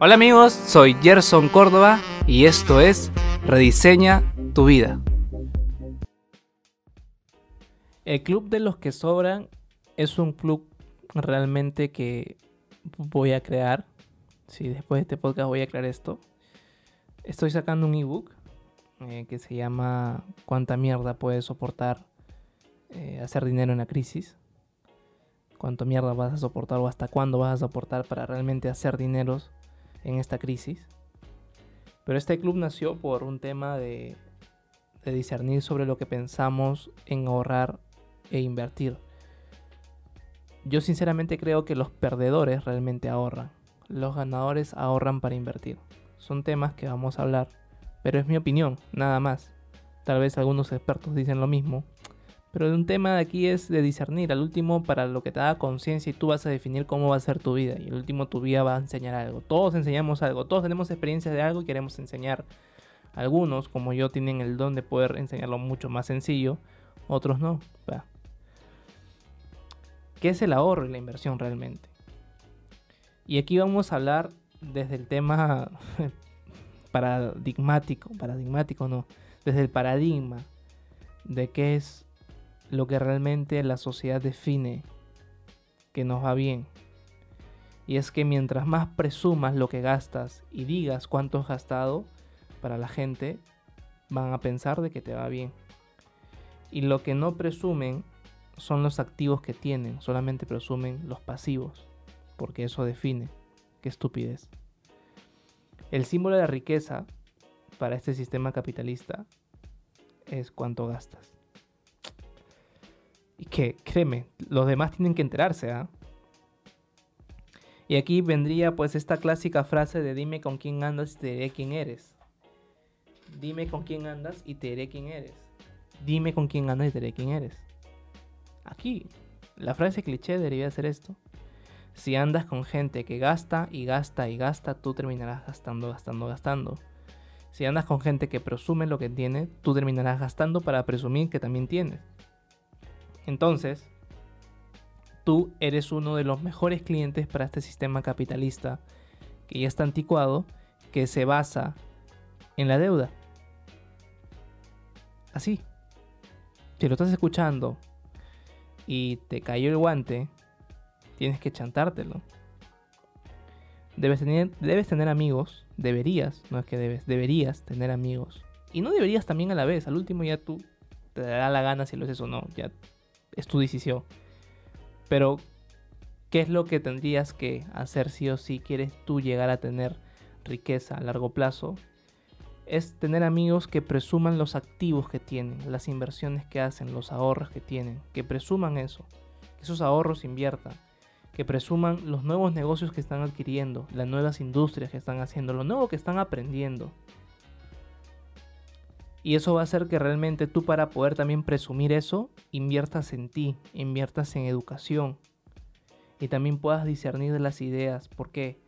Hola amigos, soy Gerson Córdoba y esto es Rediseña tu vida. El Club de los que sobran es un club realmente que voy a crear. Si después de este podcast voy a crear esto. Estoy sacando un ebook eh, que se llama ¿Cuánta mierda puedes soportar eh, hacer dinero en la crisis? ¿Cuánto mierda vas a soportar o hasta cuándo vas a soportar para realmente hacer dineros en esta crisis. Pero este club nació por un tema de, discernir sobre lo que pensamos en ahorrar e invertir. Yo sinceramente creo que los perdedores realmente ahorran. Los ganadores ahorran para invertir. Son temas que vamos a hablar, pero es mi opinión, nada más. Tal vez algunos expertos dicen lo mismo, pero un tema de aquí es de discernir. Al último, para lo que te da conciencia y tú vas a definir cómo va a ser tu vida. Y al último, tu vida va a enseñar algo. Todos enseñamos algo. Todos tenemos experiencias de algo y queremos enseñar. Algunos, como yo, tienen el don de poder enseñarlo mucho más sencillo. Otros no. ¿Qué es el ahorro y la inversión realmente? Y aquí vamos a hablar desde el tema paradigmático. Paradigmático no. Desde el paradigma de qué es lo que realmente la sociedad define que nos va bien. Y es que mientras más presumas lo que gastas y digas cuánto has gastado, para la gente van a pensar de que te va bien. Y lo que no presumen son los activos que tienen, solamente presumen los pasivos, porque eso define. Qué estupidez. El símbolo de la riqueza para este sistema capitalista es cuánto gastas. Que, créeme, los demás tienen que enterarse, ¿ah? Y aquí vendría pues esta clásica frase de dime con quién andas y te diré quién eres. Dime con quién andas y te diré quién eres. Dime con quién andas y te diré quién eres. Aquí, la frase cliché debería ser esto. Si andas con gente que gasta y gasta y gasta, tú terminarás gastando, gastando, gastando. Si andas con gente que presume lo que tiene, tú terminarás gastando para presumir que también tienes. Entonces, tú eres uno de los mejores clientes para este sistema capitalista que ya está anticuado, que se basa en la deuda. Así. Si lo estás escuchando y te cayó el guante, tienes que chantártelo. Debes tener, debes tener amigos, deberías, no es que debes, deberías tener amigos. Y no deberías también a la vez, al último ya tú te dará la gana si lo haces o no, ya es tu decisión. Pero, ¿qué es lo que tendrías que hacer si o si quieres tú llegar a tener riqueza a largo plazo? Es tener amigos que presuman los activos que tienen, las inversiones que hacen, los ahorros que tienen, que presuman eso, que esos ahorros inviertan, que presuman los nuevos negocios que están adquiriendo, las nuevas industrias que están haciendo, lo nuevo que están aprendiendo. Y eso va a hacer que realmente tú para poder también presumir eso, inviertas en ti, inviertas en educación. Y también puedas discernir las ideas. ¿Por qué?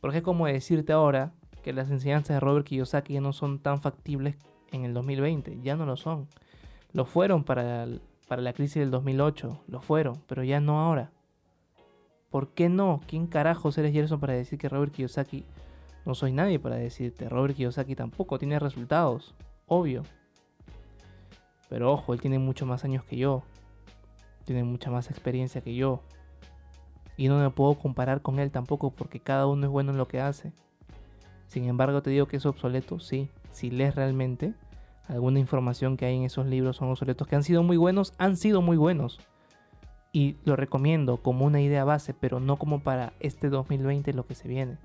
Porque es como decirte ahora que las enseñanzas de Robert Kiyosaki ya no son tan factibles en el 2020. Ya no lo son. Lo fueron para, para la crisis del 2008. Lo fueron, pero ya no ahora. ¿Por qué no? ¿Quién carajos eres Gerson para decir que Robert Kiyosaki... No soy nadie para decirte. Robert Kiyosaki tampoco tiene resultados obvio. Pero ojo, él tiene mucho más años que yo. Tiene mucha más experiencia que yo. Y no me puedo comparar con él tampoco porque cada uno es bueno en lo que hace. Sin embargo, te digo que es obsoleto, sí. Si lees realmente, alguna información que hay en esos libros son obsoletos que han sido muy buenos, han sido muy buenos. Y lo recomiendo como una idea base, pero no como para este 2020 lo que se viene.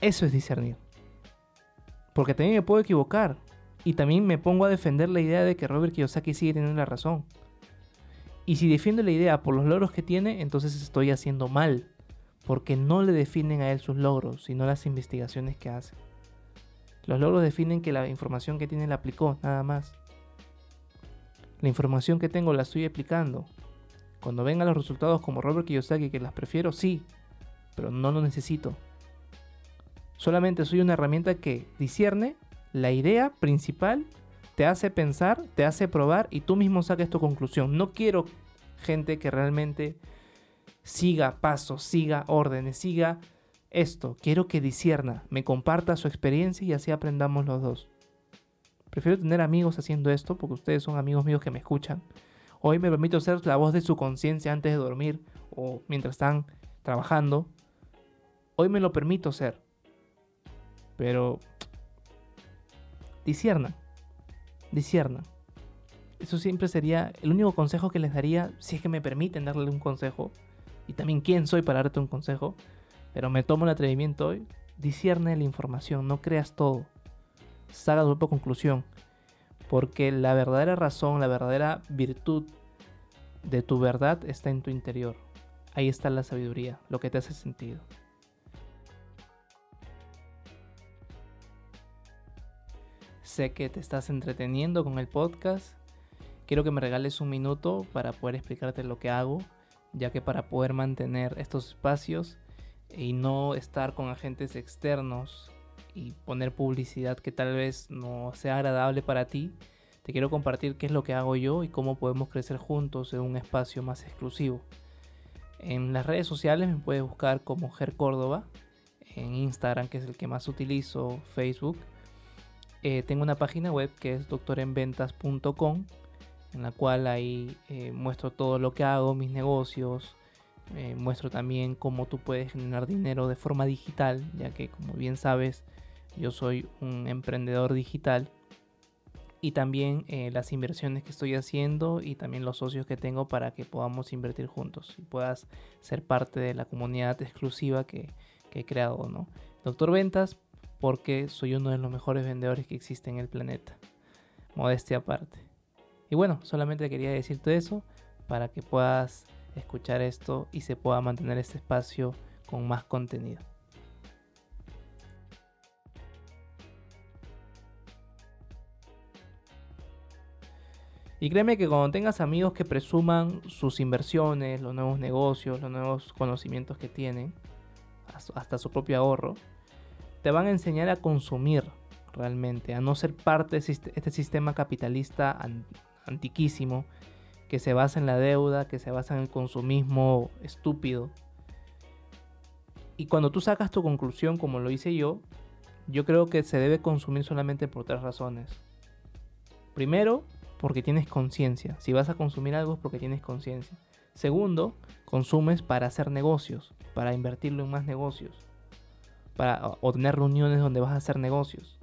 Eso es discernir. Porque también me puedo equivocar. Y también me pongo a defender la idea de que Robert Kiyosaki sigue teniendo la razón. Y si defiendo la idea por los logros que tiene, entonces estoy haciendo mal. Porque no le definen a él sus logros, sino las investigaciones que hace. Los logros definen que la información que tiene la aplicó, nada más. La información que tengo la estoy aplicando. Cuando vengan los resultados como Robert Kiyosaki, que las prefiero, sí, pero no lo necesito. Solamente soy una herramienta que discierne la idea principal, te hace pensar, te hace probar y tú mismo saques tu conclusión. No quiero gente que realmente siga pasos, siga órdenes, siga esto. Quiero que disierna, me comparta su experiencia y así aprendamos los dos. Prefiero tener amigos haciendo esto porque ustedes son amigos míos que me escuchan. Hoy me permito ser la voz de su conciencia antes de dormir o mientras están trabajando. Hoy me lo permito ser. Pero disierna. Disierna. Eso siempre sería el único consejo que les daría, si es que me permiten darle un consejo. Y también quién soy para darte un consejo. Pero me tomo el atrevimiento hoy. Discierne la información, no creas todo. Saca tu propia conclusión. Porque la verdadera razón, la verdadera virtud de tu verdad está en tu interior. Ahí está la sabiduría, lo que te hace sentido. Sé que te estás entreteniendo con el podcast. Quiero que me regales un minuto para poder explicarte lo que hago, ya que para poder mantener estos espacios y no estar con agentes externos y poner publicidad que tal vez no sea agradable para ti, te quiero compartir qué es lo que hago yo y cómo podemos crecer juntos en un espacio más exclusivo. En las redes sociales me puedes buscar como Ger Córdoba, en Instagram que es el que más utilizo, Facebook. Eh, tengo una página web que es doctorenventas.com en la cual ahí eh, muestro todo lo que hago, mis negocios, eh, muestro también cómo tú puedes generar dinero de forma digital, ya que como bien sabes yo soy un emprendedor digital y también eh, las inversiones que estoy haciendo y también los socios que tengo para que podamos invertir juntos y puedas ser parte de la comunidad exclusiva que, he creado, ¿no? Doctor Ventas, porque soy uno de los mejores vendedores que existe en el planeta. Modestia aparte. Y bueno, solamente quería decirte eso para que puedas escuchar esto y se pueda mantener este espacio con más contenido. Y créeme que cuando tengas amigos que presuman sus inversiones, los nuevos negocios, los nuevos conocimientos que tienen, hasta su propio ahorro, te van a enseñar a consumir realmente, a no ser parte de este sistema capitalista antiquísimo que se basa en la deuda, que se basa en el consumismo estúpido. Y cuando tú sacas tu conclusión, como lo hice yo, yo creo que se debe consumir solamente por tres razones. Primero, porque tienes conciencia. Si vas a consumir algo es porque tienes conciencia. Segundo, consumes para hacer negocios, para invertirlo en más negocios, para o tener reuniones donde vas a hacer negocios.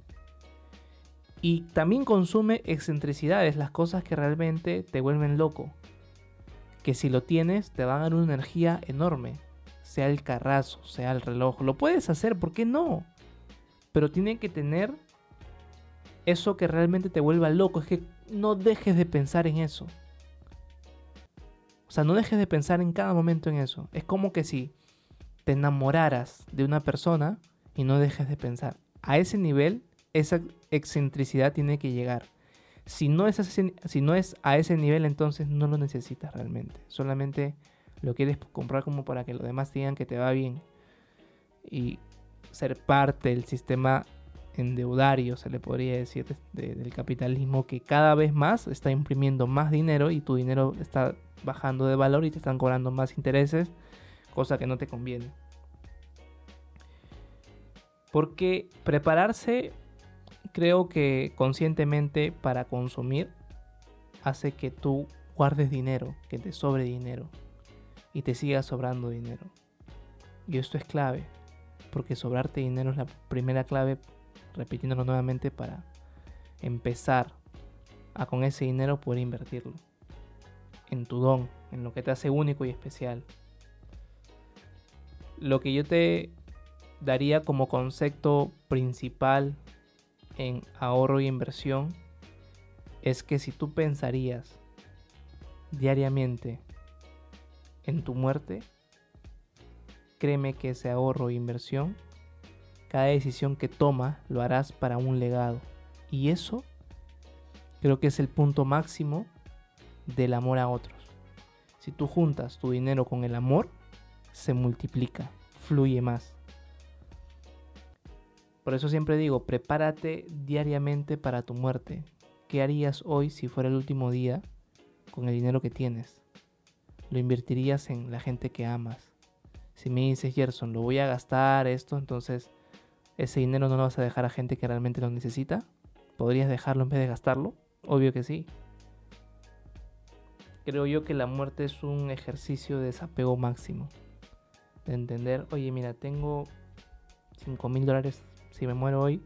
Y también consume excentricidades, las cosas que realmente te vuelven loco. Que si lo tienes te van a dar una energía enorme. Sea el carrazo, sea el reloj. Lo puedes hacer, ¿por qué no? Pero tiene que tener eso que realmente te vuelva loco. Es que no dejes de pensar en eso. O sea, no dejes de pensar en cada momento en eso. Es como que si te enamoraras de una persona y no dejes de pensar. A ese nivel, esa excentricidad tiene que llegar. Si no, es si no es a ese nivel, entonces no lo necesitas realmente. Solamente lo quieres comprar como para que los demás digan que te va bien. Y ser parte del sistema endeudario, se le podría decir, del capitalismo que cada vez más está imprimiendo más dinero y tu dinero está bajando de valor y te están cobrando más intereses, cosa que no te conviene. Porque prepararse, creo que conscientemente para consumir, hace que tú guardes dinero, que te sobre dinero y te siga sobrando dinero. Y esto es clave, porque sobrarte dinero es la primera clave repitiéndolo nuevamente para empezar a con ese dinero poder invertirlo en tu don, en lo que te hace único y especial. Lo que yo te daría como concepto principal en ahorro y inversión es que si tú pensarías diariamente en tu muerte, créeme que ese ahorro e inversión cada decisión que toma lo harás para un legado. Y eso creo que es el punto máximo del amor a otros. Si tú juntas tu dinero con el amor, se multiplica, fluye más. Por eso siempre digo, prepárate diariamente para tu muerte. ¿Qué harías hoy si fuera el último día con el dinero que tienes? lo invertirías en la gente que amas. Si me dices, Gerson, lo voy a gastar esto, entonces ese dinero no lo vas a dejar a gente que realmente lo necesita. ¿Podrías dejarlo en vez de gastarlo? Obvio que sí. Creo yo que la muerte es un ejercicio de desapego máximo. De entender, oye, mira, tengo 5 mil dólares si me muero hoy.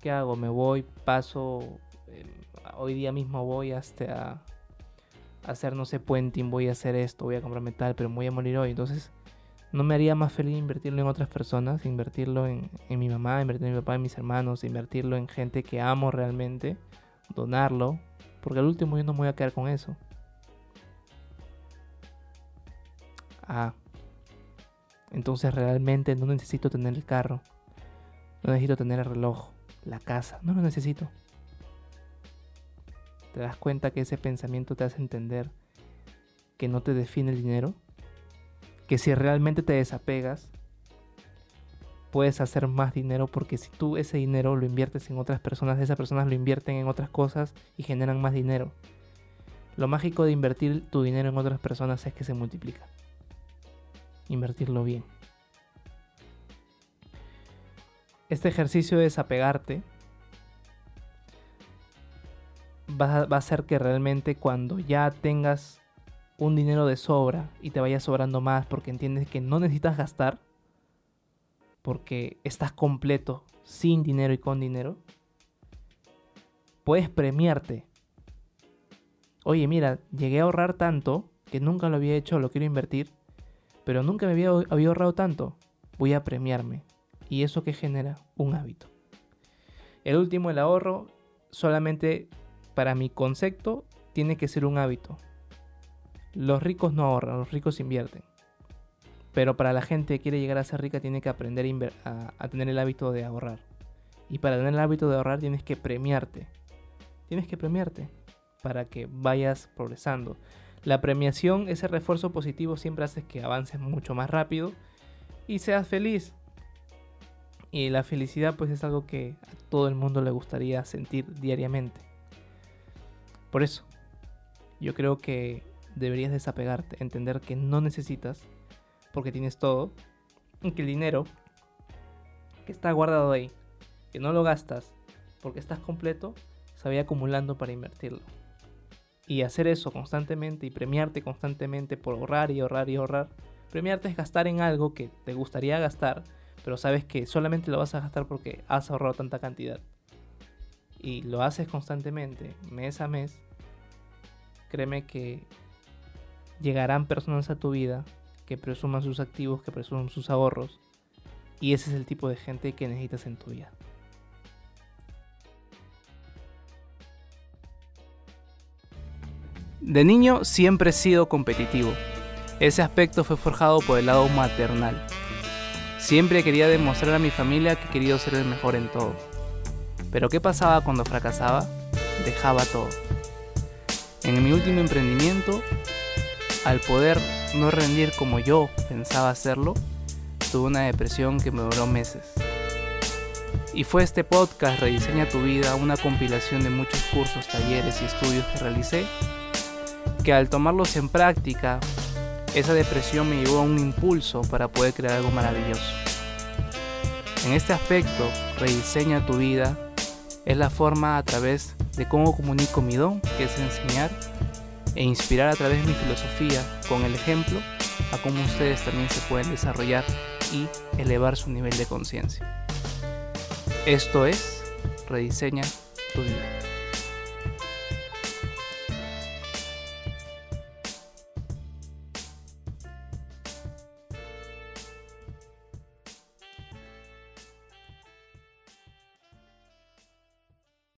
¿Qué hago? Me voy, paso. Eh, hoy día mismo voy hasta a hacer, no sé, puenting, voy a hacer esto, voy a comprar metal, pero me voy a morir hoy. Entonces, ¿no me haría más feliz invertirlo en otras personas? Invertirlo en, en mi mamá, invertirlo en mi papá, en mis hermanos, invertirlo en gente que amo realmente, donarlo, porque al último yo no me voy a quedar con eso. Ah, entonces realmente no necesito tener el carro, no necesito tener el reloj, la casa, no lo necesito. ¿Te das cuenta que ese pensamiento te hace entender que no te define el dinero? Que si realmente te desapegas, puedes hacer más dinero porque si tú ese dinero lo inviertes en otras personas, esas personas lo invierten en otras cosas y generan más dinero. Lo mágico de invertir tu dinero en otras personas es que se multiplica. Invertirlo bien. Este ejercicio de desapegarte va a, hacer que realmente cuando ya tengas un dinero de sobra y te vaya sobrando más porque entiendes que no necesitas gastar, porque estás completo sin dinero y con dinero, puedes premiarte. Oye, mira, llegué a ahorrar tanto que nunca lo había hecho, lo quiero invertir, pero nunca me había, había ahorrado tanto. Voy a premiarme. ¿Y eso que genera? Un hábito. El último, el ahorro, solamente para mi concepto, tiene que ser un hábito. Los ricos no ahorran, los ricos invierten. Pero para la gente que quiere llegar a ser rica, tiene que aprender a, tener el hábito de ahorrar. Y para tener el hábito de ahorrar, tienes que premiarte. Tienes que premiarte para que vayas progresando. La premiación, ese refuerzo positivo, siempre hace que avances mucho más rápido y seas feliz. Y la felicidad, pues es algo que a todo el mundo le gustaría sentir diariamente. Por eso, yo creo que deberías desapegarte, entender que no necesitas, porque tienes todo, que el dinero que está guardado ahí, que no lo gastas, porque estás completo, se vaya acumulando para invertirlo. Y hacer eso constantemente y premiarte constantemente por ahorrar y ahorrar y ahorrar. Premiarte es gastar en algo que te gustaría gastar, pero sabes que solamente lo vas a gastar porque has ahorrado tanta cantidad y lo haces constantemente, mes a mes, créeme que llegarán personas a tu vida que presuman sus activos, que presuman sus ahorros, y ese es el tipo de gente que necesitas en tu vida. De niño siempre he sido competitivo. Ese aspecto fue forjado por el lado maternal. Siempre quería demostrar a mi familia que quería ser el mejor en todo. Pero ¿qué pasaba cuando fracasaba? Dejaba todo. En mi último emprendimiento, al poder no rendir como yo pensaba hacerlo, tuve una depresión que me duró meses. Y fue este podcast Rediseña tu vida, una compilación de muchos cursos, talleres y estudios que realicé, que al tomarlos en práctica, esa depresión me llevó a un impulso para poder crear algo maravilloso. En este aspecto, Rediseña tu vida es la forma a través de cómo comunico mi don, que es enseñar, e inspirar a través de mi filosofía con el ejemplo a cómo ustedes también se pueden desarrollar y elevar su nivel de conciencia. Esto es Rediseña tu vida.